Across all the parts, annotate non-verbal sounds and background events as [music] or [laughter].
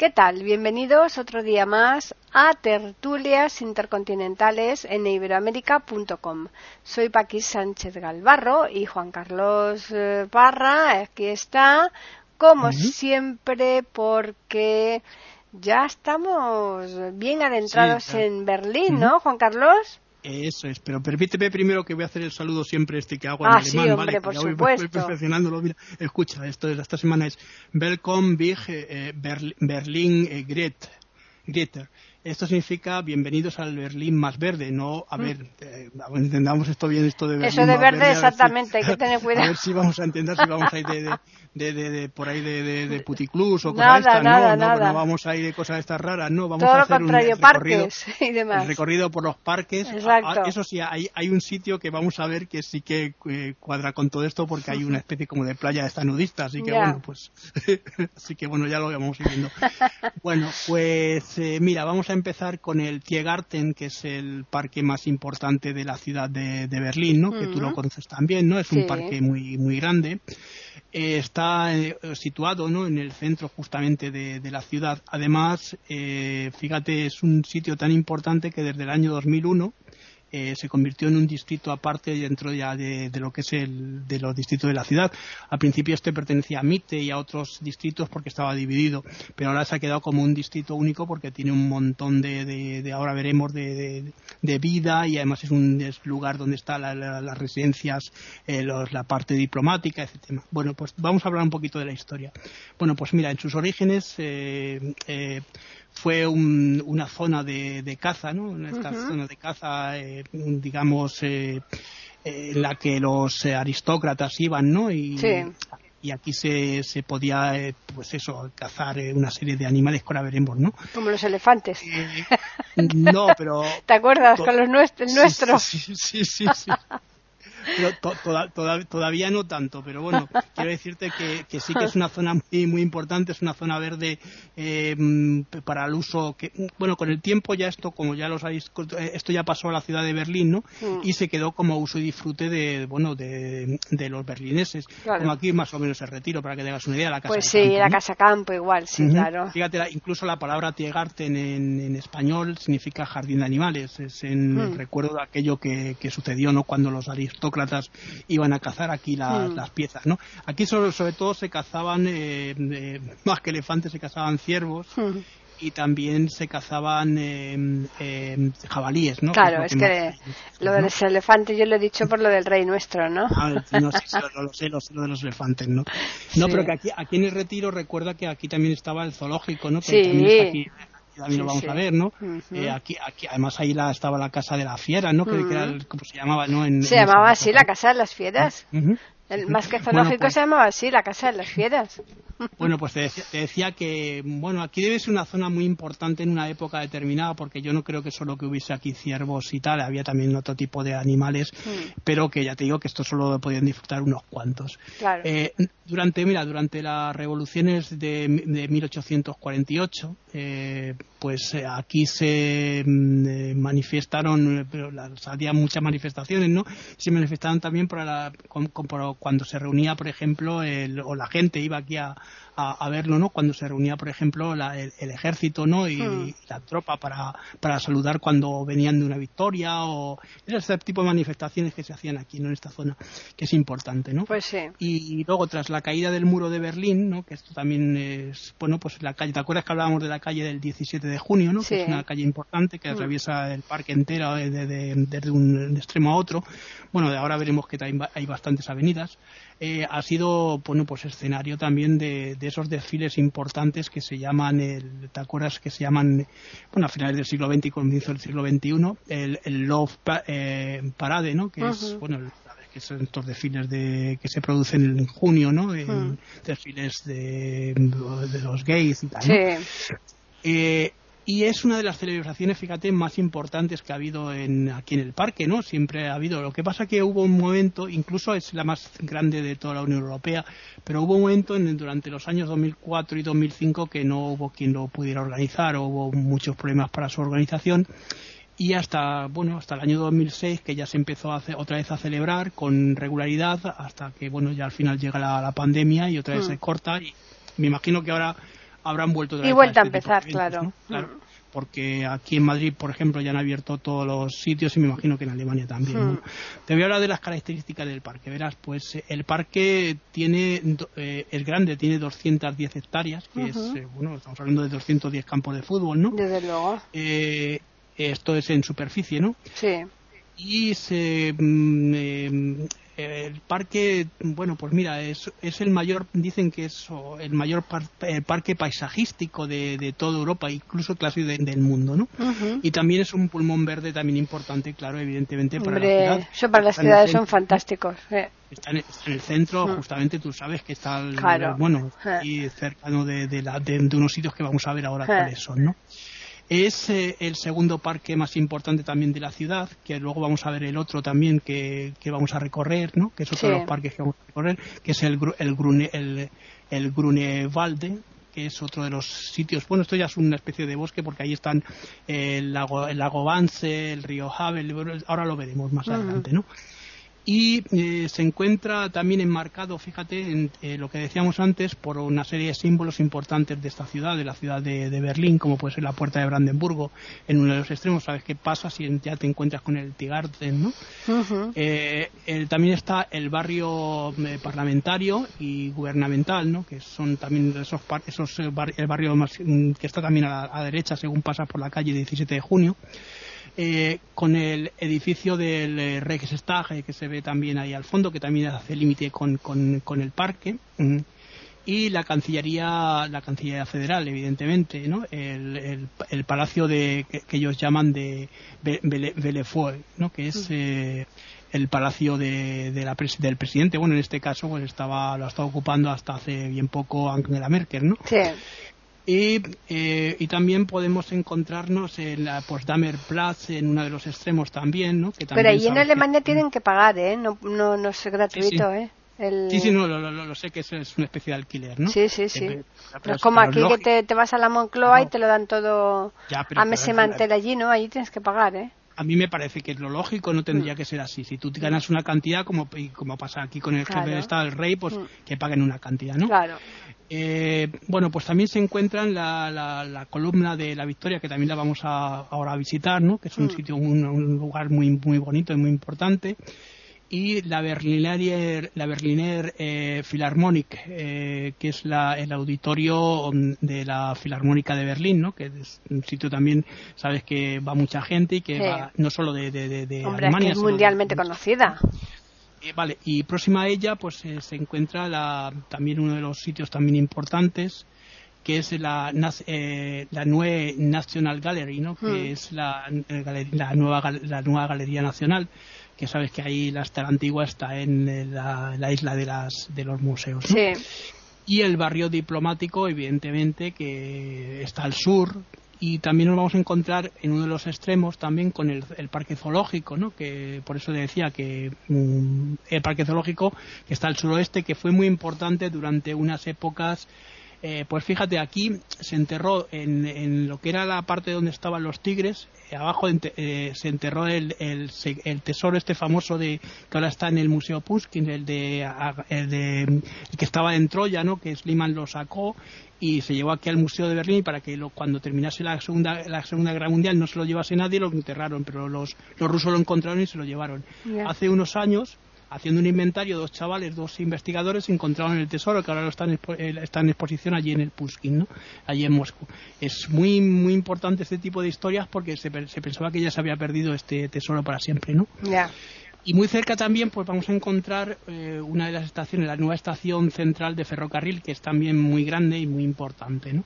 ¿Qué tal? Bienvenidos otro día más a Tertulias Intercontinentales en iberoamérica.com. Soy Paquis Sánchez Galvarro y Juan Carlos eh, Parra, aquí está, como siempre, porque ya estamos bien adentrados en Berlín, ¿no, Juan Carlos? Eso es, pero permíteme primero que voy a hacer el saludo siempre este que hago en ah, alemán, sí, hombre, ¿vale? por voy, supuesto. Voy [laughs] perfeccionándolo. Mira, escucha, esto de esta semana es Welcome Big eh, Berlin eh, Gret, Greter. Esto significa bienvenidos al Berlín más verde, no, a ver, eh, entendamos esto bien, esto de Berlín Eso de verde, verde, exactamente, si, hay que tener cuidado. [laughs] A ver si vamos a entender si vamos a ir de, de, de, de por ahí de, puticlus o cosas Nada, estas, nada, no, nada. no, no vamos a ir de cosas estas raras, no, vamos Todo a lo hacer contrario, un recorrido, parques y demás. el recorrido por los parques. Exacto. Eso sí, hay, hay un sitio que vamos a ver que sí que eh, cuadra con todo esto porque hay una especie como de playa de esta nudista, así que Ya. bueno, pues [laughs] así que bueno, ya lo vamos a viendo. [laughs] bueno, pues eh, mira, vamos a empezar con el Tiergarten, que es el parque más importante de la ciudad de, de Berlín, ¿no? Que tú lo conoces también, ¿no? Es Sí. un parque muy muy grande. Eh, está eh, situado ¿no? en el centro justamente de, de la ciudad. Además, eh, fíjate, es un sitio tan importante que desde el año 2001 eh, se convirtió en un distrito aparte dentro ya de, lo que es el de los distritos de la ciudad. Al principio este pertenecía a Mitte y a otros distritos porque estaba dividido, pero ahora se ha quedado como un distrito único porque tiene un montón de, de, ahora veremos, de, vida y además es un lugar donde están la- la- las residencias, eh, los- la parte diplomática, etc. Bueno, pues vamos a hablar un poquito de la historia. Bueno, pues mira, en sus orígenes eh, eh, fue un- una zona de, de caza, ¿no? Una esta Ujú. zona de caza, eh, digamos, eh, eh, en la que los eh, aristócratas iban, ¿no? Y, Sí. y aquí se, se podía, eh, pues eso, cazar eh, una serie de animales que ahora veremos, ¿no? Como los elefantes. No, pero [laughs] ¿Te acuerdas con los nuestros? Sí, sí, sí, sí, sí. [laughs] Pero to- toda- toda- todavía no tanto, pero bueno, quiero decirte que, que sí que es una zona muy, muy importante, es una zona verde eh, mm, para el uso que, bueno, con el tiempo ya esto, como ya lo sabéis, eh, esto ya pasó a la ciudad de Berlín, ¿no? Mm. Y se quedó como uso y disfrute de, bueno, de, de los berlineses. Claro. Como aquí más o menos el retiro, para que te hagas una idea, la casa Pues de sí, campo, la ¿no? casa campo igual, sí, claro. Fíjate, incluso la palabra Tiergarten en, en español significa jardín de animales. Es en Mm. el recuerdo de aquello que, que sucedió ¿no? cuando los aristócratas iban a cazar aquí las, Mm. las piezas. ¿no? Aquí sobre, sobre todo se cazaban, eh, eh, [laughs] más que elefantes, se cazaban ciervos Mm. y también se cazaban eh, eh, jabalíes. ¿no? Claro, es lo que lo de los elefantes yo lo he dicho por lo del rey nuestro, ¿no? Ah, no, sí, sí, lo, [laughs] lo sé, lo sé, lo de los elefantes, ¿no? No, Sí. pero que aquí, aquí en el retiro recuerda que aquí también estaba el zoológico, ¿no? Porque Sí. también está aquí, aquí también Sí, lo vamos sí. a ver, ¿no? Ujú. Eh, aquí, aquí, además ahí la, estaba la casa de la fiera, ¿no? Que, que era el- como se llamaba, ¿no? En, Se en llamaba así la Casa de las Fieras. Ujú. El, más que Bueno, zoológico pues- se llamaba así, la Casa de las Fieras. [laughs] Bueno, pues te decía, te decía que, bueno, aquí debe ser una zona muy importante en una época determinada, porque yo no creo que solo que hubiese aquí ciervos y tal, había también otro tipo de animales, Mm. pero que ya te digo que esto solo podían disfrutar unos cuantos. Claro. Eh, durante, mira, durante las revoluciones de, de 1848, eh, pues eh, aquí se mm, eh, manifestaron, eh, pero las- había muchas manifestaciones, ¿no? Se manifestaron también para la- con- por- cuando se reunía, por ejemplo, el- o la gente iba aquí a, a- a verlo, ¿no? Cuando se reunía, por ejemplo, la- el, el ejército, ¿no? Y, Hmm. la tropa para, para saludar cuando venían de una victoria o ese tipo de manifestaciones que se hacían aquí, ¿no? En esta zona, que es importante, ¿no? Pues sí. Y luego, tras la caída del muro de Berlín, ¿no? que esto también es, bueno, pues la calle, ¿te acuerdas que hablábamos de la calle del 17 de junio, ¿no? Sí. que es una calle importante que Mm. atraviesa el parque entero eh, de- de- desde un extremo a otro? Bueno, de ahora veremos que hay, hay bastantes avenidas. Eh, ha sido, bueno, pues escenario también de, de esos desfiles importantes que se llaman, el, ¿te acuerdas que se llaman, bueno, a finales del siglo XX y comienzo del siglo XXI, el, el Love eh, Parade, ¿no? Que es, bueno, el- que son estos desfiles de, que se producen en junio, ¿no? En. Desfiles de, de los gays y tal. ¿no? Sí. Eh, y es una de las celebraciones, fíjate, más importantes que ha habido en, aquí en el parque, ¿no? Siempre ha habido. Lo que pasa que hubo un momento, incluso es la más grande de toda la Unión Europea, pero hubo un momento en, durante los años 2004 y 2005 que no hubo quien lo pudiera organizar, hubo muchos problemas para su organización y hasta bueno hasta el año 2006 que ya se empezó a otra vez a celebrar con regularidad hasta que bueno ya al final llega la, pandemia y otra vez mm. se corta y me imagino que ahora habrán vuelto otra vez y vuelta a, este empezar claro claro mm. porque aquí en Madrid por ejemplo ya han abierto todos los sitios y me imagino que en Alemania también mm. te voy a hablar de las características del parque verás pues eh, el parque tiene eh, es grande tiene 210 hectáreas que es eh, bueno estamos hablando de 210 campos de fútbol no desde luego esto es en superficie, ¿no? Sí. Y se, mm, eh, el parque, bueno, pues mira, es, es el mayor, dicen que es el mayor parque paisajístico de, de, toda Europa, incluso casi del mundo, ¿no? Y también es un pulmón verde también importante, claro, evidentemente para la ciudad. Eso para las ciudades son fantásticos. Está, en, el centro, justamente tú sabes que está, bueno, y cercano de, de, la, de, unos sitios que vamos a ver ahora cuáles son, ¿no? Es eh, el segundo parque más importante también de la ciudad, que luego vamos a ver el otro también que, vamos a recorrer, ¿no? que es otro de los parques que vamos a recorrer, que es el, el, Grune, el, que es otro de los sitios. Bueno, esto ya es una especie de bosque porque ahí están el lago, el lago Vance, el río Havel, ahora lo veremos más adelante, ¿no? Y eh, se encuentra también enmarcado, fíjate, en eh, lo que decíamos antes, por una serie de símbolos importantes de esta ciudad, de la ciudad de, Berlín, como puede ser la puerta de Brandenburgo, en uno de los extremos. ¿Sabes qué pasa si ya te encuentras con el Tigarten, no? Eh, también está el barrio parlamentario y gubernamental, ¿no? Que son también esos, esos el barrio más, mm, que está también a la, a derecha según pasas por la calle 17 de junio. Eh, con el edificio del eh, Reichstag eh, que se ve también ahí al fondo, que también hace límite con, con, el parque. Y la Cancillería, la Cancillería Federal, evidentemente, ¿no? el, el, palacio de, que, ellos llaman de Bellefeuille, ¿no? que es el palacio de, la del presidente. Bueno, en este caso pues estaba, lo ha estado ocupando hasta hace bien poco Angela Merkel, ¿no? Sí. Eh, y, también podemos encontrarnos en la Potsdamer Platz en uno de los extremos también, ¿no? Pero ahí en Alemania tienen que pagar, ¿eh? No, no, no es gratuito, ¿eh? Sí, sí, no, lo, sé que eso es una especie de alquiler, ¿no? Sí, sí, sí. Eh, pero, es como aquí que te, vas a la Moncloa y te lo dan todo a mes mantel allí, ¿no? Allí tienes que pagar, ¿eh? A mí me parece que lo lógico no tendría mm. que ser así. Si tú ganas una cantidad, como, como pasa aquí con el jefe de Estado, el rey, pues mm. que paguen una cantidad, ¿no? Claro. Eh, bueno, pues también se encuentra en la, la, columna de la Victoria, que también la vamos a, ahora a visitar, ¿no? que es un mm. sitio, un, lugar muy, muy bonito y muy importante. Y la Berliner, la Berliner eh, Philharmonic, eh, que es la, el auditorio de la Filarmónica de Berlín, ¿no? que es un sitio también, sabes que va mucha gente y que va no solo de, de, de, Alemania. Es, mundialmente conocida. Eh, vale, y próxima a ella pues eh, se encuentra la, también uno de los sitios también importantes que es la, eh, la Nue National Gallery, ¿no? que hmm. es la, la, nueva, la nueva Galería Nacional, que sabes que ahí la estar antigua está en la, isla de, las, de los museos. Sí. Y el barrio diplomático, evidentemente, que está al sur, y también nos vamos a encontrar en uno de los extremos también con el, parque zoológico, ¿no? que por eso decía que mm, el parque zoológico que está al suroeste, que fue muy importante durante unas épocas eh, pues fíjate, aquí se enterró en, lo que era la parte donde estaban los tigres, eh, abajo eh, se enterró el, el, tesoro este famoso de que ahora está en el Museo Pushkin, el de, el de que estaba en Troya, ¿no? que Sliman lo sacó y se llevó aquí al Museo de Berlín para que cuando terminase la segunda, la segunda Guerra Mundial no se lo llevase nadie, lo enterraron, pero los, los rusos lo encontraron y se lo llevaron. Hace unos años haciendo un inventario, dos chavales, dos investigadores encontraron el tesoro que ahora lo están, eh, está en exposición allí en el Pushkin, ¿no? allí en Moscú. Es muy muy importante este tipo de historias porque se, pensaba que ya se había perdido este tesoro para siempre, ¿no? Y muy cerca también pues vamos a encontrar eh, una de las estaciones, la nueva estación central de ferrocarril, que es también muy grande y muy importante, ¿no?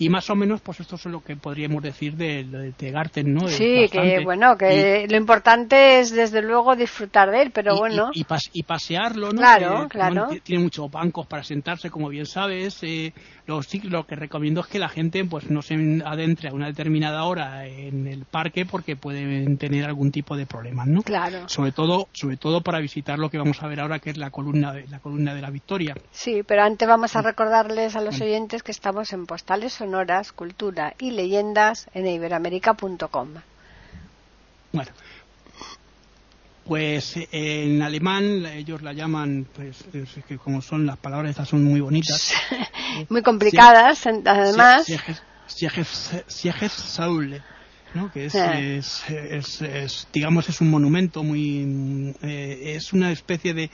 Y más o menos, pues esto es lo que podríamos decir de, de, Garten, ¿no? Sí, que bueno, que lo importante es desde luego disfrutar de él, pero bueno. Y, y, pasearlo, ¿no? Claro, claro. Tiene muchos bancos para sentarse, como bien sabes. Eh, Lo, sí, lo que recomiendo es que la gente pues no se adentre a una determinada hora en el parque porque pueden tener algún tipo de problemas, ¿no? Claro. Sobre todo, sobre todo para visitar lo que vamos a ver ahora, que es la columna de la columna de la Victoria. Sí, pero antes vamos a recordarles a los oyentes que estamos en Postales Sonoras, Cultura y Leyendas en iberamérica.com. Bueno, pues en alemán ellos la llaman, pues que como son las palabras estas son muy bonitas. [laughs] muy complicadas, además. Sieges Saul, ¿no? que es, es, es, digamos, es un monumento muy. Eh, es una especie de eh,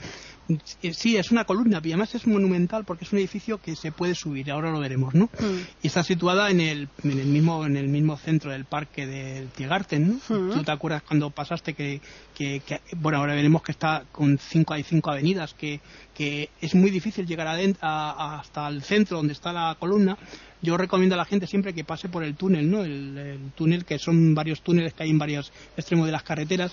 sí, es una columna, y además es monumental porque es un edificio que se puede subir, ahora lo veremos, ¿no? Mm. Y está situada en el, en el mismo en el mismo centro del parque del Tiergarten, ¿no? Mm. ¿Tú te acuerdas cuando pasaste que, que, bueno, ahora veremos que está con cinco hay cinco avenidas que, que es muy difícil llegar a, hasta el centro donde está la columna. Yo recomiendo a la gente siempre que pase por el túnel, ¿no? El, el túnel que son varios túneles que hay en varios extremos de las carreteras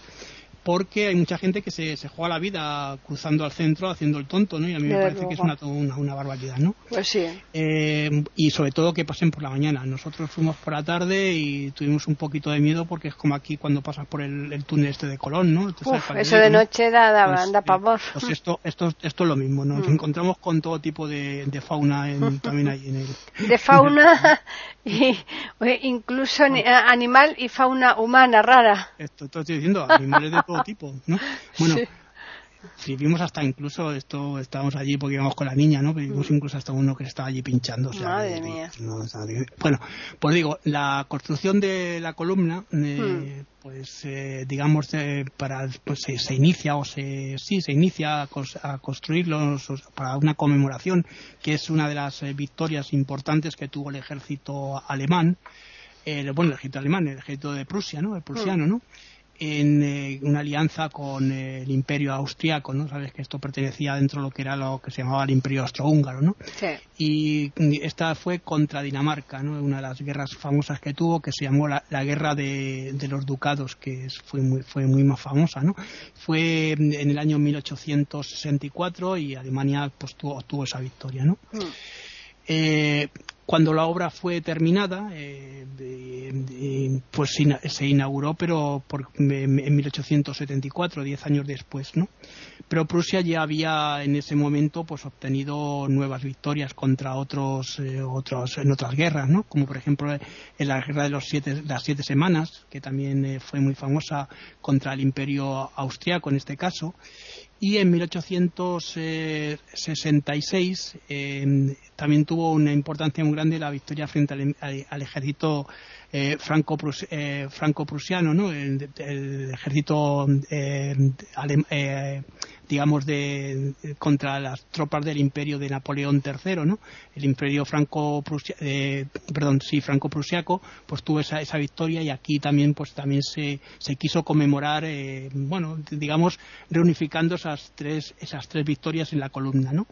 porque hay mucha gente que se, se juega la vida cruzando al centro haciendo el tonto, ¿no? Y a mí me parece que es una, una, barbaridad, ¿no? Pues sí. Eh, y sobre todo que pasen por la mañana. Nosotros fuimos por la tarde y tuvimos un poquito de miedo porque es como aquí cuando pasas por el, túnel este de Colón, ¿no? eso de noche da, da, pues, da pavor. Pues esto, esto, esto es lo mismo, Nos mm. encontramos con todo tipo de, fauna [laughs] también ahí en el... De fauna [laughs] [laughs] y incluso animal y fauna humana rara. Esto, estoy diciendo, animales de tipo, ¿no? [laughs] Bueno, vimos hasta incluso, esto estábamos allí porque íbamos con la niña, ¿no? vimos mm. incluso hasta uno que estaba allí pinchando. Madre mía. bueno, pues digo, la construcción de la columna, eh, mm. pues eh, digamos, para pues se, inicia o se sí se inicia a, a construirlos para una conmemoración que es una de las eh, victorias importantes que tuvo el ejército alemán. bueno, el ejército alemán, el ejército de Prusia, ¿no? El prusiano, mm. ¿no? En eh, una alianza con eh, el imperio austriaco, ¿no? Sabes que esto pertenecía dentro de lo que era lo que se llamaba el imperio austrohúngaro, ¿no? Sí. Y esta fue contra Dinamarca, ¿no? Una de las guerras famosas que tuvo, que se llamó la, guerra de, los ducados, que fue muy, fue muy más famosa, ¿no? Fue en el año 1864 y Alemania pues tuvo, obtuvo esa victoria, ¿no? Mm. Eh, cuando la obra fue terminada, eh, pues se inauguró, pero por, en 1874, diez años después, ¿no? Pero Prusia ya había en ese momento, pues obtenido nuevas victorias contra otros, eh, otros en otras guerras, ¿no? Como por ejemplo en la guerra de los siete, las siete semanas, que también eh, fue muy famosa contra el Imperio austriaco en este caso y en 1866 eh, también tuvo una importancia muy grande la victoria frente al, ejército eh, eh, franco-prusiano, ¿no? el, ejército digamos, de, contra las tropas del imperio de Napoleón III, ¿no? El imperio franco eh, perdón, sí, franco-prusiaco, pues tuvo esa, esa victoria y aquí también, pues también se, se quiso conmemorar, eh, bueno, digamos, reunificando esas tres, esas tres victorias en la columna, ¿no?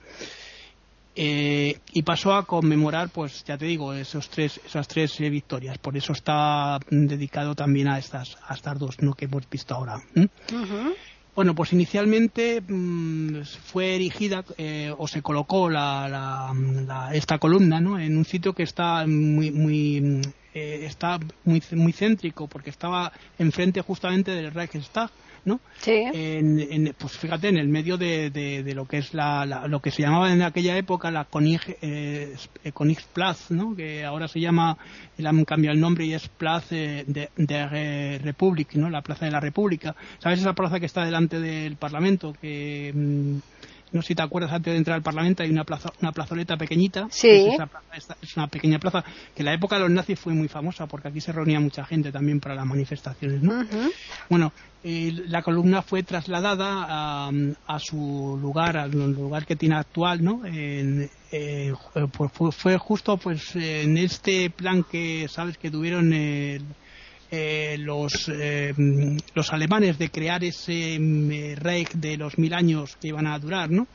Eh, y pasó a conmemorar, pues ya te digo, esos tres, esas tres victorias. Por eso está dedicado también a estas, a estas dos ¿no? que hemos visto ahora. Bueno, pues inicialmente mm, fue erigida eh, o se colocó la, esta columna ¿no? en un sitio que está muy, muy, eh, está muy, muy céntrico porque estaba enfrente justamente del Reichstag ¿no? Sí. En, pues fíjate, en el medio de, de, lo que es la, lo que se llamaba en aquella época la Konig, eh, ¿no? Que ahora se llama, le han cambiado el nombre y es Plaza de, de Republic, ¿no? La Plaza de la República. ¿Sabes esa plaza que está delante del Parlamento? Que... Mm, no sé si te acuerdas, antes de entrar al Parlamento hay una, plaza, una plazoleta pequeñita. Sí. Es, una pequeña plaza que en la época de los nazis fue muy famosa porque aquí se reunía mucha gente también para las manifestaciones. ¿no? Bueno, la columna fue trasladada a, su lugar, al lugar que tiene actual, ¿no? En, eh, pues fue, justo pues en este plan que sabes que tuvieron el eh, los, eh, los alemanes de crear ese mm, Reich de los mil años que iban a durar, ¿no?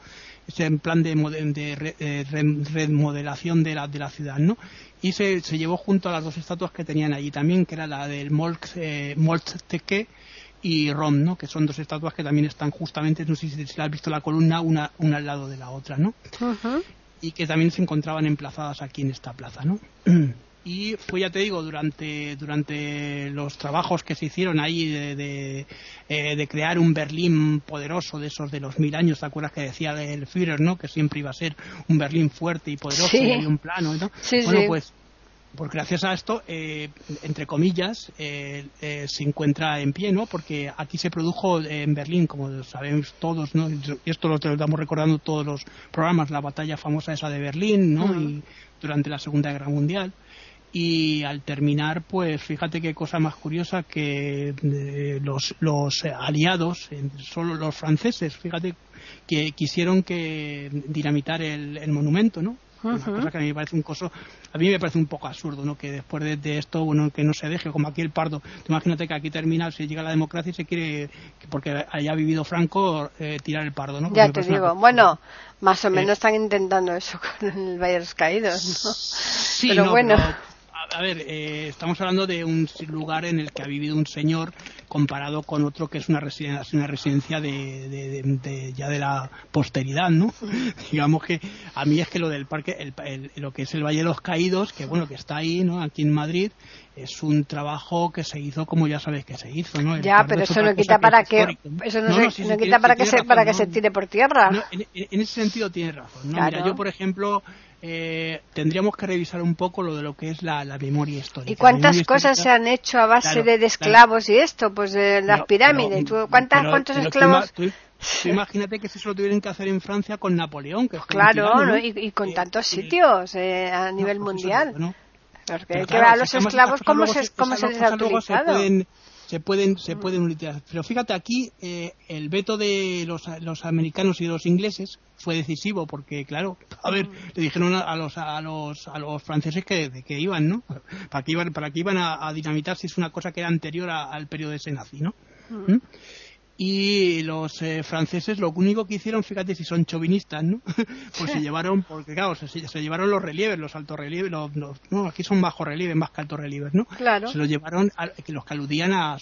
Ese plan de, de remodelación de la, de la ciudad, ¿no? Y se, se, llevó junto a las dos estatuas que tenían allí también, que era la del Molk, eh, y Rom, ¿no? Que son dos estatuas que también están justamente, no sé si, has visto la columna, una, una al lado de la otra, ¿no? y que también se encontraban emplazadas aquí en esta plaza, ¿no? [clears throat] y fue ya te digo durante durante los trabajos que se hicieron ahí de, eh, de, crear un Berlín poderoso de esos de los mil años te acuerdas que decía el Führer no que siempre iba a ser un Berlín fuerte y poderoso y un plano ¿no? bueno pues pues gracias a esto, eh, entre comillas, eh, se encuentra en pie, ¿no? Porque aquí se produjo en Berlín, como sabemos todos, ¿no? Y esto lo estamos recordando todos los programas, la batalla famosa esa de Berlín, ¿no? Y durante la Segunda Guerra Mundial y al terminar, pues fíjate qué cosa más curiosa que eh, los, los aliados, solo los franceses, fíjate que quisieron que dinamitar el, el monumento, ¿no? Una cosa que a mí me parece un coso, a mí me parece un poco absurdo, ¿no? Que después de, esto, bueno, que no se deje, como aquí el pardo. imagínate que aquí termina, se llega la democracia y se quiere, porque haya vivido Franco, eh, tirar el pardo, ¿no? ya te digo, bueno, más o menos están intentando eso [laughs] con el Valle de los Caídos, ¿no? Sí, pero bueno a ver, eh, estamos hablando de un lugar en el que ha vivido un señor comparado con otro que es una residencia, una residencia de, ya de la posteridad, ¿no? [laughs] Digamos que a mí es que lo del parque, lo que es el Valle de los Caídos, que bueno, que está ahí, ¿no? Aquí en Madrid, es un trabajo que se hizo como ya sabes que se hizo, ¿no? ya, pero eso no quita para que, eso no, se, quita para que se, para que se tire por tierra. En, ese sentido tiene razón, ¿no? Mira, yo por ejemplo eh, tendríamos que revisar un poco lo de lo que es la, memoria histórica. ¿Y cuántas cosas se han hecho a base de, esclavos y esto? Pues de las pirámides. ¿Cuántas, ¿Cuántos esclavos? imagínate que eso lo tuvieron que hacer en Francia con Napoleón. Que claro, y, con tantos sitios eh, a nivel mundial. Porque a los esclavos, ¿cómo, se, cómo se les ha utilizado? Se pueden se pueden utilizar. Pero fíjate aquí eh, el veto de los, los, americanos y de los ingleses fue decisivo porque claro, a ver, le dijeron a los a los a los franceses que que iban, ¿no? [laughs] Para que iban para que iban a, dinamitar si es una cosa que era anterior al periodo de ese nazi, ¿no? ¿Mm? Y los eh, franceses lo único que hicieron, fíjate si son chauvinistas, ¿no? [laughs] pues se [laughs] llevaron, porque claro, se, se llevaron los relieves, los altos relieves, los, no, aquí son bajo relieve más que altos relieves, ¿no? Claro. Se los llevaron, a, los que aludían a,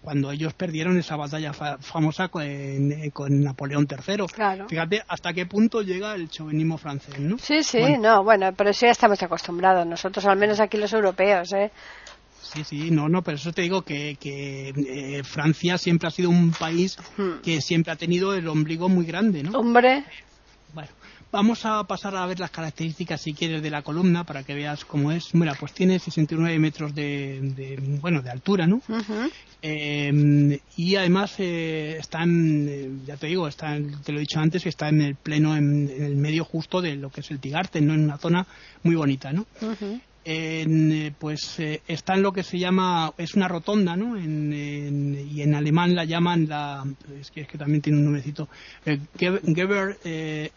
cuando ellos perdieron esa batalla famosa con, eh, con, Napoleón III. Claro. Fíjate hasta qué punto llega el chauvinismo francés, ¿no? Sí, sí, no, bueno, pero eso ya estamos acostumbrados, nosotros al menos aquí los europeos, ¿eh? Sí, sí, no, no, pero eso te digo que, que eh, Francia siempre ha sido un país hmm. que siempre ha tenido el ombligo muy grande, ¿no? Hombre. Bueno, vamos a pasar a ver las características, si quieres, de la columna para que veas cómo es. Mira, pues tiene 69 metros de, bueno, de altura, ¿no? Eh, y además eh, está en, ya te digo, está, te lo he dicho antes, que está en el pleno, en, el medio justo de lo que es el Tigarte, ¿no? En una zona muy bonita, ¿no? En, eh, pues eh, está en lo que se llama es una rotonda no en, y en alemán la llaman la es que, es que también tiene un nombrecito eh, Geber eh,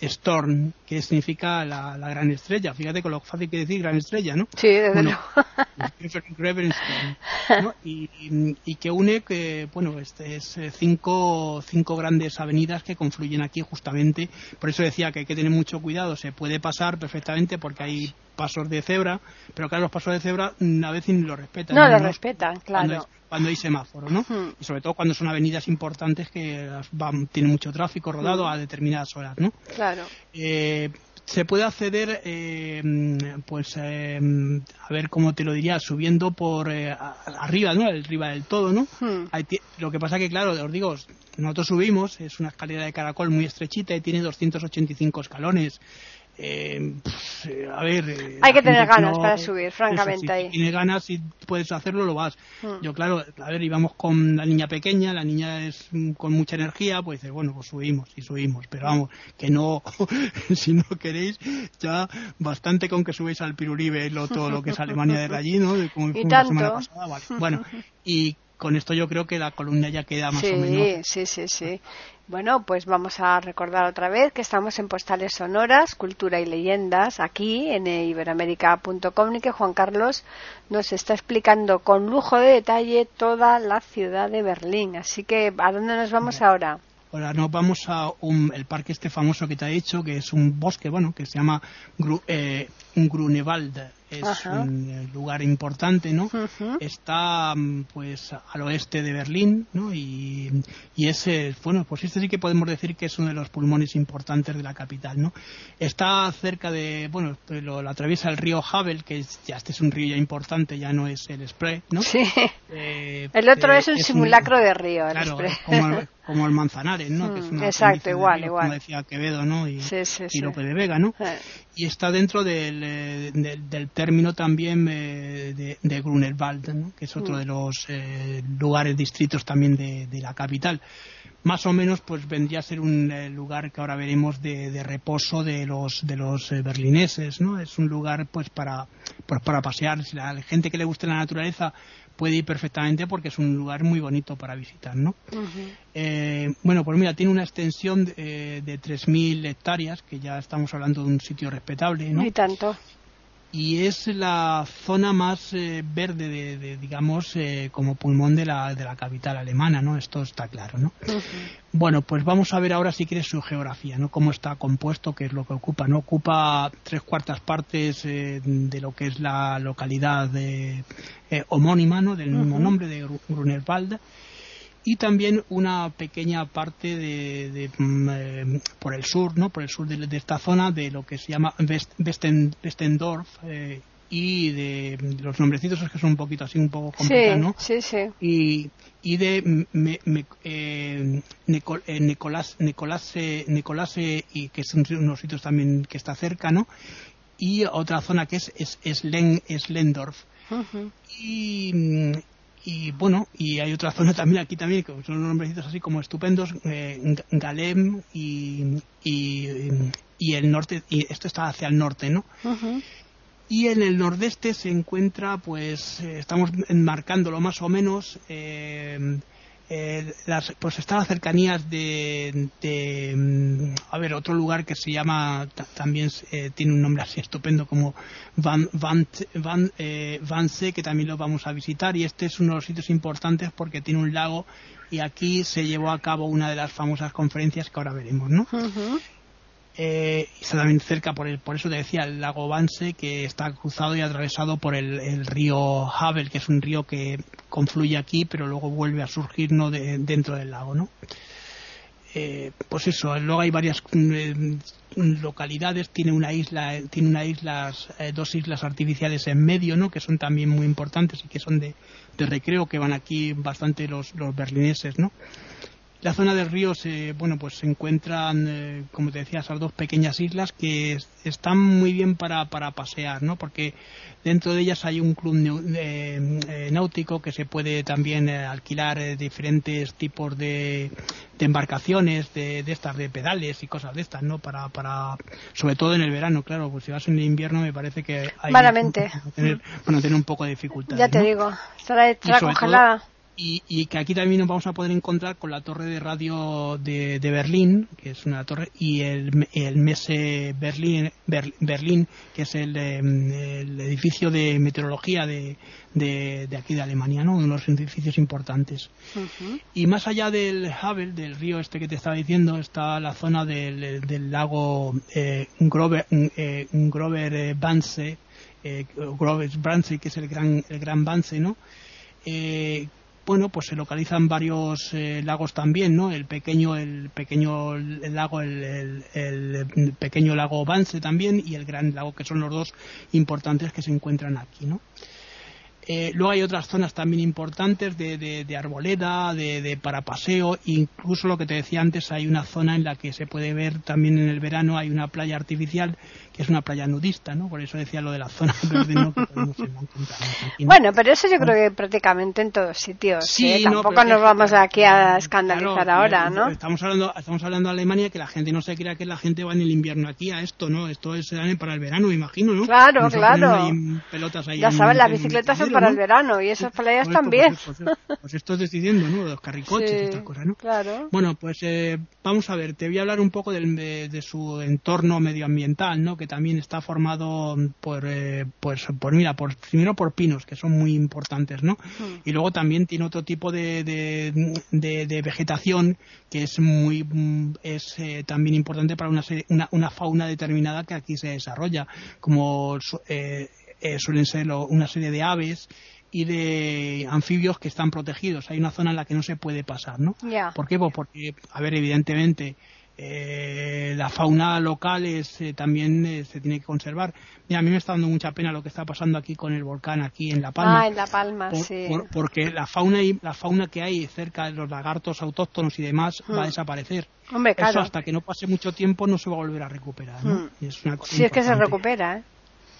Storm que significa la, la, gran estrella. Fíjate con lo fácil que decir gran estrella no sí desde luego. [laughs] ¿no? y, y, que une que bueno este es cinco cinco grandes avenidas que confluyen aquí justamente. Por eso decía que hay que tener mucho cuidado. Se puede pasar perfectamente porque hay pasos de cebra, pero claro, los pasos de cebra mm, a veces ni lo respetan. No, lo respetan, claro. Cuando hay, semáforo, ¿no? Y sobre todo cuando son avenidas importantes que van, tienen mucho tráfico rodado a determinadas horas, ¿no? Claro. Eh, se puede acceder, eh, pues, eh, a ver cómo te lo diría, subiendo por arriba, ¿no? Arriba del todo, ¿no? lo que pasa que, claro, os digo, nosotros subimos, es una escalera de caracol muy estrechita y tiene 285 escalones. Eh, a ver. Eh, Hay que tener ganas para subir, francamente. si tienes ganas y puedes hacerlo, lo vas. Hmm. Yo, claro, a ver, íbamos con la niña pequeña, la niña es mm, con mucha energía, pues dices, bueno, pues subimos y subimos. Pero vamos, que no, [laughs] si no queréis, ya bastante con que subáis al Piruribe lo, todo lo que es Alemania de allí, ¿no? como [laughs] y tanto. semana pasada, Bueno, y con esto yo creo que la columna ya queda más o menos. Sí, sí, sí. Bueno, pues vamos a recordar otra vez que estamos en Postales Sonoras, Cultura y Leyendas, aquí en iberoamérica.com y que Juan Carlos nos está explicando con lujo de detalle toda la ciudad de Berlín. Así que, ¿a dónde nos vamos ahora? Ahora nos vamos a un, el parque este famoso que te ha dicho, que es un bosque, bueno, que se llama Gru, eh, Grunewald es un lugar importante, ¿no? Está mm, pues al oeste de Berlín, ¿no? Y, y es, bueno, pues este sí que podemos decir que es uno de los pulmones importantes de la capital, ¿no? Está cerca de, bueno, lo, atraviesa el río Havel, que ya este es un río ya importante, ya no es el Spree, ¿no? Sí. Eh, el otro es un simulacro de río, el claro, Como, como, el Manzanares, ¿no? Que es una Exacto, igual, igual. Como decía Quevedo, ¿no? Y, y Lope de Vega, ¿no? Y está dentro del, eh, del, término también eh, de, de Grunewald, ¿no? que es otro mm. de los eh, lugares, distritos también de, de, la capital. Más o menos, pues vendría a ser un lugar que ahora veremos de, de, reposo de los de los berlineses, ¿no? Es un lugar, pues para pues para pasear. Si la gente que le guste la naturaleza puede ir perfectamente porque es un lugar muy bonito para visitar, ¿no? Eh, bueno, pues mira, tiene una extensión de, de 3.000 hectáreas, que ya estamos hablando de un sitio respetable, ¿no? Y tanto y es la zona más eh, verde de, digamos eh, como pulmón de la, de la capital alemana no esto está claro no bueno pues vamos a ver ahora si quieres su geografía no cómo está compuesto qué es lo que ocupa no ocupa tres cuartas partes eh, de lo que es la localidad de, homónima no del mismo nombre de Grunewald y también una pequeña parte de, mm, eh, por el sur, ¿no? Por el sur de, esta zona de lo que se llama Westendorf eh, y de, los nombrecitos es que son un poquito así, un poco complicados, ¿no? Sí, sí. Y, y de me, eh, Nicolás, Nicolás, Nicolás y que son unos sitios también que está cerca, ¿no? Y otra zona que es, es, es, Slendorf. Mm, y bueno, y hay otra [laughs] zona también aquí también, que son unos nombrecitos así como estupendos, eh, Galem y, y, el norte, y esto está hacia el norte, ¿no? Y en el nordeste se encuentra, pues, eh, estamos enmarcándolo más o menos, eh, eh, las, pues está a cercanías de, mm, a ver otro lugar que se llama también eh, tiene un nombre así estupendo como Van, Van, Van eh, Vance que también lo vamos a visitar. Y este es uno de los sitios importantes porque tiene un lago y aquí se llevó a cabo una de las famosas conferencias que ahora veremos no eh, está también cerca, por, el, por eso te decía, el lago Vance, que está cruzado y atravesado por el, río Havel, que es un río que confluye aquí, pero luego vuelve a surgir ¿no? de, dentro del lago. ¿no? Eh, pues eso, luego hay varias mm, localidades, tiene una isla, tiene una islas, eh, dos islas artificiales en medio, ¿no? que son también muy importantes y que son de, de recreo, que van aquí bastante los, los berlineses, ¿no? La zona del río se, bueno, pues se encuentran, eh, como te decía, esas dos pequeñas islas que están muy bien para, para pasear, ¿no? Porque dentro de ellas hay un club eh, eh, náutico que se puede también alquilar diferentes tipos de, embarcaciones, de, estas, de pedales y cosas de estas, ¿no? Para, para, sobre todo en el verano, claro, pues si vas en el invierno me parece que hay Malamente. Tener, bueno, tener un poco de dificultad. Ya te digo, estará, congelada y, que aquí también nos vamos a poder encontrar con la torre de radio de, Berlín, que es una torre, y el, el Messe Berlín, Berlín que es el, em, el, edificio de meteorología de, de, aquí de Alemania, ¿no? uno de los edificios importantes. Y más allá del Havel, del río este que te estaba diciendo, está la zona del, del lago eh, Grover, eh, Grover Banse, eh, Grover Banse, que es el gran, el gran Banse, ¿no? Eh, bueno, pues se localizan varios eh, lagos también, ¿no? El pequeño, el pequeño lago, el, el, pequeño lago Vance también y el gran lago, que son los dos importantes que se encuentran aquí, ¿no? Eh, luego hay otras zonas también importantes de, de, arboleda, de, de, para paseo, incluso lo que te decía antes, hay una zona en la que se puede ver también en el verano, hay una playa artificial que es una playa nudista, ¿no? Por eso decía lo de la zona [laughs] verde, ¿no? Que podemos encontrar Bueno, pero eso yo creo que prácticamente en todos sitios. Sí, ¿eh? Tampoco nos vamos aquí a escandalizar ahora, ¿no? Estamos hablando, estamos hablando de Alemania, que la gente no se crea que la gente va en el invierno aquí a esto, ¿no? Esto es para el verano, me imagino, ¿no? Claro, claro. ya sabes, las bicicletas son para el verano y esas playas también. Pues, pues, esto te estoy diciendo, ¿no? Los carricoches y estas cosas, ¿no? Claro. Bueno, pues eh, vamos a ver, te voy a hablar un poco de, de, su entorno medioambiental, ¿no? Que también está formado por, eh, pues, por mira, por, primero por pinos, que son muy importantes, ¿no? Hmm. Y luego también tiene otro tipo de, de, vegetación que es muy, es eh, también importante para una, una, una fauna determinada que aquí se desarrolla, como suelen ser una serie de aves y de anfibios que están protegidos. Hay una zona en la que no se puede pasar, ¿no? ¿Por qué? Pues porque, a ver, evidentemente eh, la fauna local es, eh, también eh, se tiene que conservar. Mira, a mí me está dando mucha pena lo que está pasando aquí con el volcán aquí en La Palma. Ah, en La Palma, sí. porque la fauna y la fauna que hay cerca de los lagartos autóctonos y demás va a hmm. desaparecer. Hombre, claro. Eso hasta que no pase mucho tiempo no se va a volver a recuperar. ¿no? Hmm. Es una si es que se recupera, ¿eh?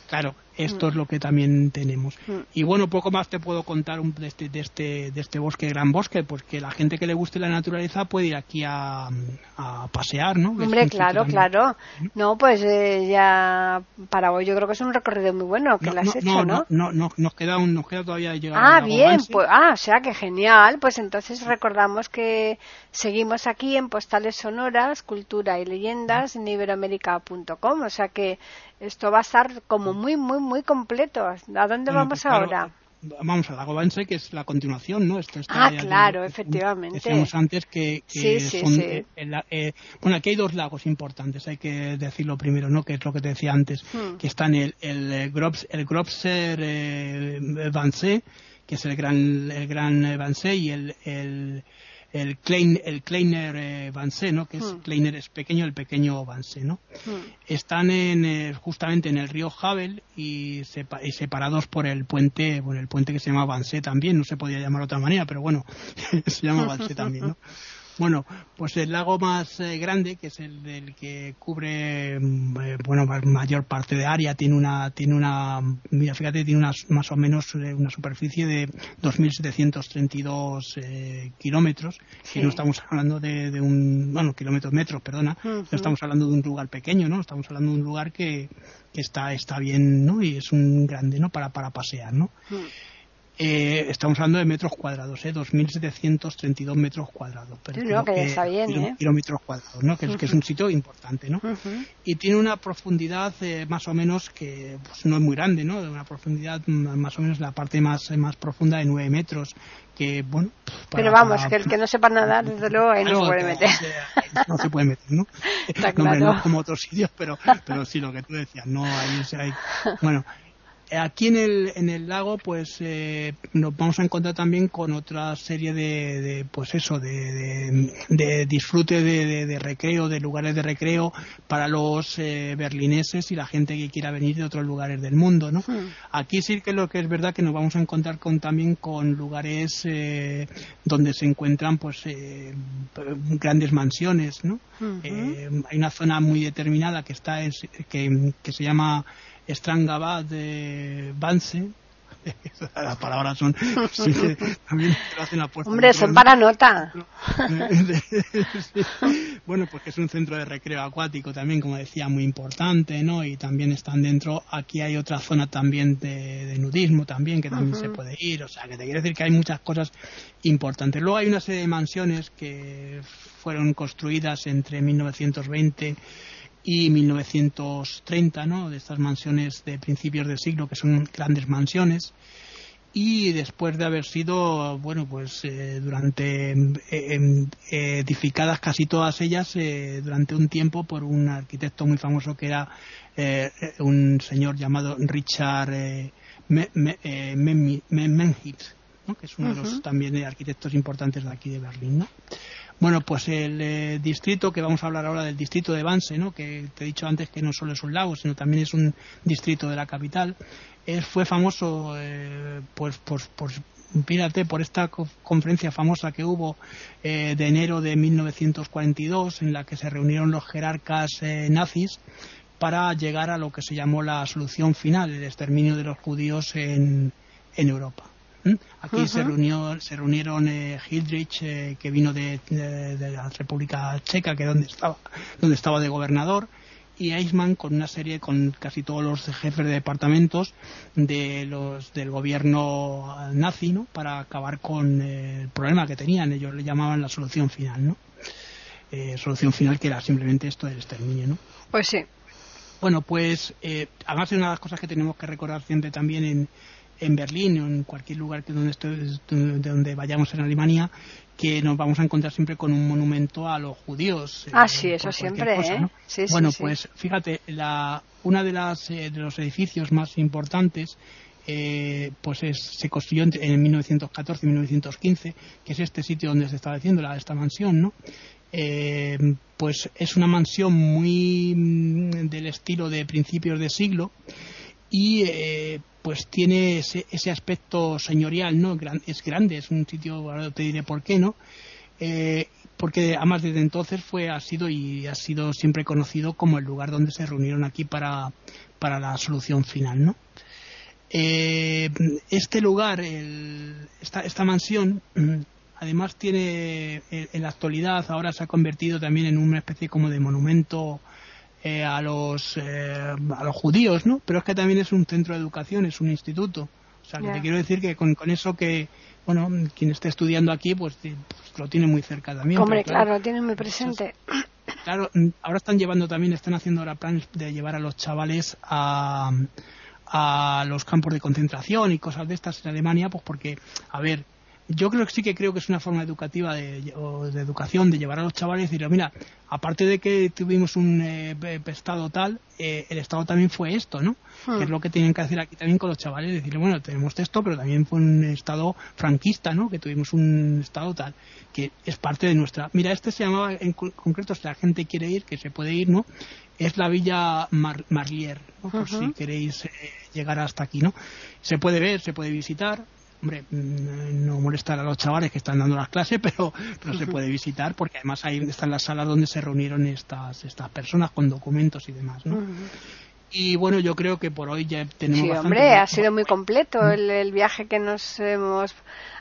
Claro, esto mm. es lo que también tenemos. Mm. Y bueno, poco más te puedo contar de, este, de, este, de este bosque, gran bosque, pues que la gente que le guste la naturaleza puede ir aquí a, pasear, ¿no? Hombre, claro, claro. No, pues eh, ya para hoy yo creo que es un recorrido muy bueno que lo has hecho, ¿no? No, no, nos, queda un, nos queda todavía llegar Ah, bien, pues, ah, o sea que genial. Pues entonces recordamos que seguimos aquí en Postales Sonoras, Cultura y Leyendas en iberoamérica.com, o sea que esto va a estar como muy, muy, muy completo. ¿A dónde vamos pues ahora? vamos al lago Banse, que es la continuación, ¿no? Esto está ah, claro, efectivamente. Decíamos antes que, son... Eh, bueno, aquí hay dos lagos importantes, hay que decirlo primero, ¿no? Que es lo que te decía antes, hmm. que están el, el, el, el Grobser eh, que es el gran, el gran Banse, y el, el el, Klein, el Kleiner eh, ¿no? que es hmm. Kleiner es pequeño, el pequeño Vance, ¿no? Hmm. Están en, eh, justamente en el río Havel y, separados por el puente, bueno, el puente que se llama Vance también, no se podía llamar de otra manera, pero bueno, [laughs] se llama Vance también, ¿no? [laughs] Bueno, pues el lago más eh, grande, que es el del que cubre mm, eh, bueno mayor parte de área, tiene una tiene una mira fíjate tiene una, más o menos eh, una superficie de 2.732 kilómetros, que no estamos hablando de, un bueno kilómetros metros, perdona, no estamos hablando de un lugar pequeño, no, estamos hablando de un lugar que, que está está bien, ¿no? Y es un grande, ¿no? Para para pasear, ¿no? Eh, estamos hablando de metros cuadrados, ¿eh? 2.732 metros cuadrados. Pero que, está bien, ¿eh? Kilómetros cuadrados, ¿no? Que, es un sitio importante, ¿no? Y tiene una profundidad eh, más o menos que pues, no es muy grande, ¿no? Una profundidad más o menos la parte más, más profunda de 9 metros. Que, bueno, pero vamos, que el que no sepa nadar, [laughs] desde luego, ahí no se puede meter. No se puede meter, ¿no? Está claro. no, como otros sitios, pero, pero sí, lo que tú decías, no, ahí, hay, bueno, Aquí en el, en el lago, pues eh, nos vamos a encontrar también con otra serie de, pues eso, de, de, disfrute de, recreo, de lugares de recreo para los eh, berlineses y la gente que quiera venir de otros lugares del mundo, ¿no? Hmm. Aquí sí que lo que es verdad que nos vamos a encontrar con también con lugares eh, donde se encuentran, pues, grandes mansiones, ¿no? hay una zona muy determinada que está, que, que se llama Strangabad de Banse. [laughs] Las palabras son. [laughs] también hacen la puerta. Hombre, son para nota. [laughs] bueno, pues que es un centro de recreo acuático también, como decía, muy importante, ¿no? Y también están dentro. Aquí hay otra zona también de, nudismo también, que también se puede ir. O sea, que te quiere decir que hay muchas cosas importantes. Luego hay una serie de mansiones que fueron construidas entre 1920 y 1930, ¿no? De estas mansiones de principios del siglo que son grandes mansiones y después de haber sido, bueno, pues eh, durante eh, em, edificadas casi todas ellas eh, durante un tiempo por un arquitecto muy famoso que era un señor llamado Richard Menhit, ¿no? que es uno de los también arquitectos importantes de aquí de Berlín, ¿no? Bueno, pues el eh, distrito, que vamos a hablar ahora del distrito de Banse, ¿no? que te he dicho antes que no solo es un lago, sino también es un distrito de la capital, fue famoso eh, pues, por, por, por esta conferencia famosa que hubo eh, de enero de 1942, en la que se reunieron los jerarcas nazis para llegar a lo que se llamó la solución final, el exterminio de los judíos en Europa. Aquí se, reunió, se reunieron eh, Hildrich, eh, que vino de, la República Checa, que donde estaba, donde estaba de gobernador, y Eichmann con una serie, con casi todos los jefes de departamentos de los, del gobierno nazi, ¿no? Para acabar con eh, el problema que tenían. Ellos le llamaban la solución final, ¿no? solución final que era simplemente esto del exterminio, ¿no? Pues sí. Bueno, pues además de una de las cosas que tenemos que recordar siempre también en, en Berlín o en cualquier lugar que donde, de donde vayamos en Alemania, que nos vamos a encontrar siempre con un monumento a los judíos. Ah, sí, eso siempre, ¿eh? bueno, pues fíjate, la, una de las de los edificios más importantes eh, pues se construyó en, 1914 y 1915, que es este sitio donde se está haciendo la, esta mansión, ¿no? Eh, pues es una mansión muy mm, del estilo de principios de siglo y eh, pues tiene ese, ese, aspecto señorial, ¿no? Es grande, es un sitio, te diré por qué, ¿no? porque además desde entonces fue, ha sido y ha sido siempre conocido como el lugar donde se reunieron aquí para, para la solución final, ¿no? Eh, este lugar, esta, esta, mansión, [clears throat] además tiene en la actualidad, ahora se ha convertido también en una especie como de monumento eh, a, los, eh, a los judíos, ¿no? Pero es que también es un centro de educación, es un instituto. O sea, que te quiero decir que con, eso que, bueno, quien esté estudiando aquí, pues, pues lo tiene muy cerca también. Hombre, claro, lo tiene muy presente. [coughs] claro, ahora están llevando también, están haciendo ahora planes de llevar a los chavales a a los campos de concentración y cosas de estas en Alemania, pues porque, a ver, yo creo que sí que creo que es una forma educativa de, o de educación de llevar a los chavales y decir, mira, aparte de que tuvimos un eh, estado tal, eh, el estado también fue esto, ¿no? Que es lo que tienen que hacer aquí también con los chavales, decirle, bueno, tenemos esto, pero también fue un estado franquista, ¿no? Que tuvimos un estado tal, que es parte de nuestra. Mira, este se llamaba en concreto, si la gente quiere ir, que se puede ir, ¿no? Es la villa Marlier, ¿no? Por si queréis eh, llegar hasta aquí, ¿no? Se puede ver, se puede visitar, hombre, mm, no molestar a los chavales que están dando las clases, [laughs] pero, pero se puede visitar porque además ahí están las salas donde se reunieron estas, estas personas con documentos y demás, ¿no? Y bueno, yo creo que por hoy ya tenemos. Sí, hombre, ha sido muy completo el, el viaje que nos hemos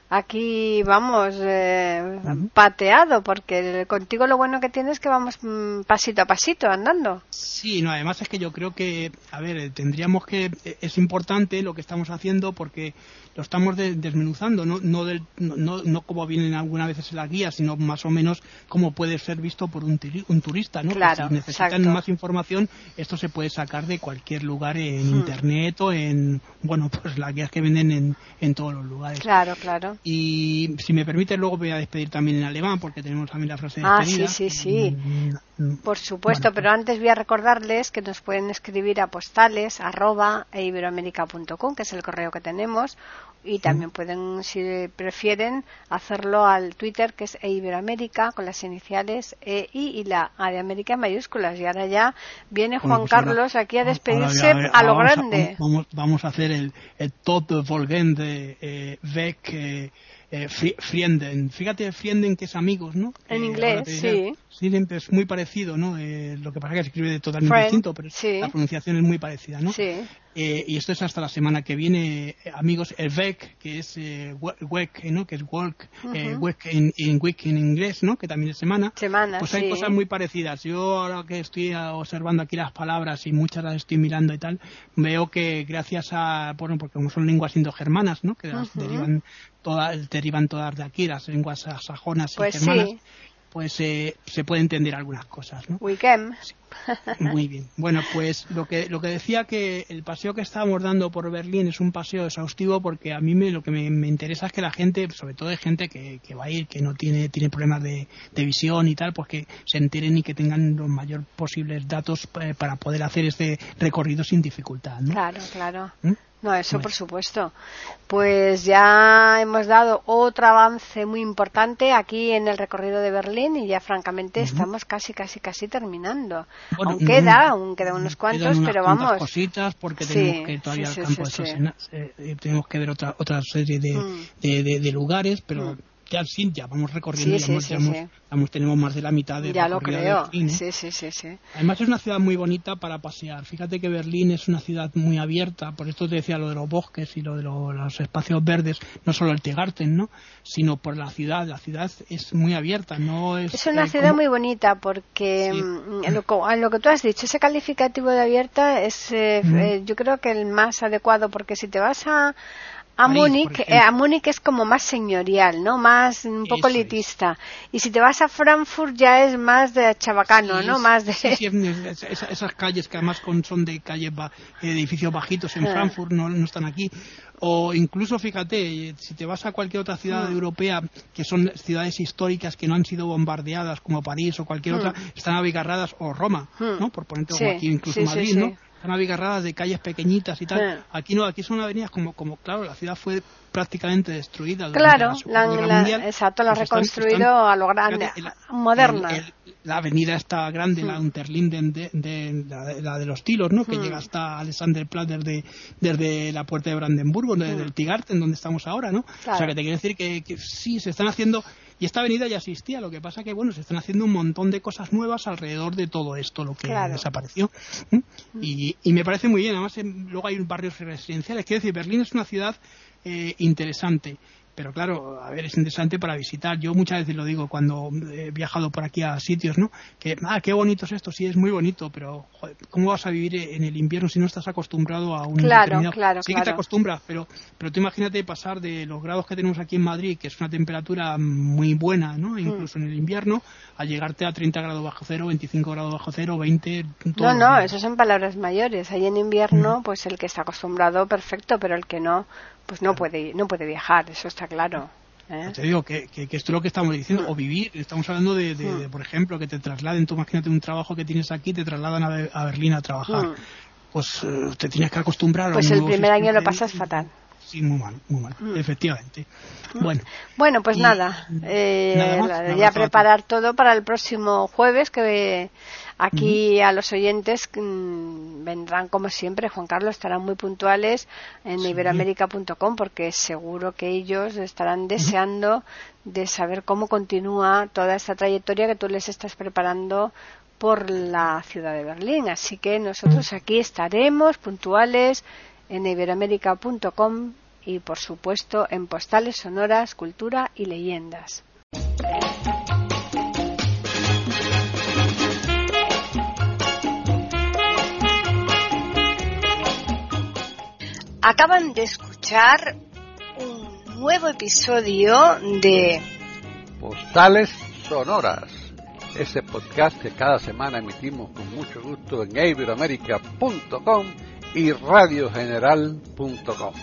aquí vamos eh, pateado porque contigo lo bueno que tienes es que vamos mm, pasito a pasito andando. Sí no además es que yo creo que a ver tendríamos que es importante lo que estamos haciendo porque lo estamos desmenuzando no no, no, no como vienen algunas veces en la guía sino más o menos como puede ser visto por un, un turista no claro, si necesitan más información esto se puede sacar de cualquier lugar en hmm. internet o en bueno pues las guías que venden en, en todos los lugares. Claro claro y si me permite, luego voy a despedir también en alemán, porque tenemos también la frase de Ah, sí, sí, sí. Por supuesto, pero antes voy a recordarles que nos pueden escribir a postales arroba e que es el correo que tenemos, y también pueden, si prefieren, hacerlo al Twitter, que es Iberoamérica, con las iniciales EI y la A de América en mayúsculas. Y ahora ya viene Juan pues Carlos aquí a despedirse a, lo grande. vamos, a hacer el, el top volgende eh, eh eh, Frienden. Fíjate, Frienden que es amigos, ¿no? En inglés, sí. Sí, es muy parecido, ¿no? Eh, lo que pasa es que se escribe totalmente distinto, pero la pronunciación es muy parecida, ¿no? Sí. Eh, y esto es hasta la semana que viene, amigos. El VEC, que es eh, ¿no? Que es walk, uh en, week en inglés, ¿no? Que también es semana. Semana, Pues hay cosas muy parecidas. Yo ahora que estoy observando aquí las palabras y muchas las estoy mirando y tal, veo que gracias a, bueno, porque como son lenguas indogermanas, ¿no? Que derivan todas, derivan todas de aquí, las lenguas sajonas y pues germanas pues eh, se puede entender algunas cosas, ¿no? Weekend. Muy bien. Bueno, pues lo que lo que decía que el paseo que estábamos dando por Berlín es un paseo exhaustivo porque a mí me, lo que me, interesa es que la gente, sobre todo de gente que, que va a ir, que no tiene tiene problemas de, visión y tal, pues que se enteren y que tengan los mayores posibles datos eh, para poder hacer este recorrido sin dificultad, ¿no? Claro, claro. ¿Mm? No, eso por supuesto. Pues ya hemos dado otro avance muy importante aquí en el recorrido de Berlín y ya francamente estamos casi, casi, casi terminando. aún queda, aún quedan unos cuantos, pero vamos. cositas porque tenemos que todavía campo eh, tenemos que ver otra otra serie de, mm. de, de, lugares, pero mm ya sí, ya vamos recorriendo, ya, tenemos más de la mitad de ya lo creo. ¿eh? sí, sí, sí, sí. Además es una ciudad muy bonita para pasear. Fíjate que Berlín es una ciudad muy abierta, por esto te decía lo de los bosques y lo de los espacios verdes, no solo el Tegarten, ¿no? Sino por la ciudad. La ciudad es muy abierta, no es. Es una eh, ciudad muy bonita porque mm, en, lo, que tú has dicho, ese calificativo de abierta es, eh, yo creo que el más adecuado porque si te vas a a Múnich, eh, a Múnich es como más señorial, ¿no? Más un poco elitista. Y si te vas a Frankfurt ya es más de chabacano, ¿no? más de esas, calles que además son de calles edificios bajitos en ah. Frankfurt no, no están aquí o incluso fíjate si te vas a cualquier otra ciudad mm. europea que son ciudades históricas que no han sido bombardeadas como París o cualquier mm. otra están abigarradas o Roma mm. no por ponerte aquí incluso Madrid no están abigarradas de calles pequeñitas y tal. Aquí no, aquí son avenidas como, como, claro, la ciudad fue prácticamente destruida. Claro, la, exacto, la ha pues reconstruido a lo grande, moderna. la avenida está grande, la mm. Unterlinden, de, la, de los Tilos, ¿no? que mm. llega hasta Alexanderplatz desde, desde la puerta de Brandenburgo, desde mm. el Tigarten, donde estamos ahora, ¿no? O sea, que te quiero decir que, que sí, se están haciendo y esta avenida ya existía, lo que pasa que bueno, se están haciendo un montón de cosas nuevas alrededor de todo esto, lo que desapareció. Y, me parece muy bien, además luego hay barrios residenciales. Quiero decir, Berlín es una ciudad eh, interesante pero claro, a ver, es interesante para visitar. Yo muchas veces lo digo cuando he viajado por aquí a sitios, ¿no? Que, ah, qué bonito es esto, sí, es muy bonito, pero ¿cómo vas a vivir en el invierno si no estás acostumbrado a un claro, Claro, sí que te acostumbras, pero, pero tú imagínate pasar de los grados que tenemos aquí en Madrid, que es una temperatura muy buena, ¿no? Mm. Incluso en el invierno, a llegarte a 30 grados bajo cero, 25 grados bajo cero, 20... no, no, eso son palabras mayores. Ahí en invierno, mm. pues el que está acostumbrado, perfecto, pero el que no, pues no puede no puede viajar eso está claro ¿eh? te digo que, que, esto es lo que estamos diciendo o vivir estamos hablando de, de, por ejemplo que te trasladen tú imagínate un trabajo que tienes aquí te trasladan a, Berlín a trabajar. Pues eh, te tienes que acostumbrar pues el primer año lo pasas fatal sí muy mal muy mal efectivamente. Bueno bueno pues nada, eh, ya preparar todo para el próximo jueves que Aquí a los oyentes mm, vendrán como siempre, Juan Carlos, estarán muy puntuales en iberoamérica.com porque seguro que ellos estarán deseando de saber cómo continúa toda esta trayectoria que tú les estás preparando por la ciudad de Berlín. Así que nosotros aquí estaremos puntuales en iberoamérica.com y por supuesto en postales sonoras, cultura y leyendas. Acaban de escuchar un nuevo episodio de Postales Sonoras, ese podcast que cada semana emitimos con mucho gusto en iberoamerica.com y radiogeneral.com.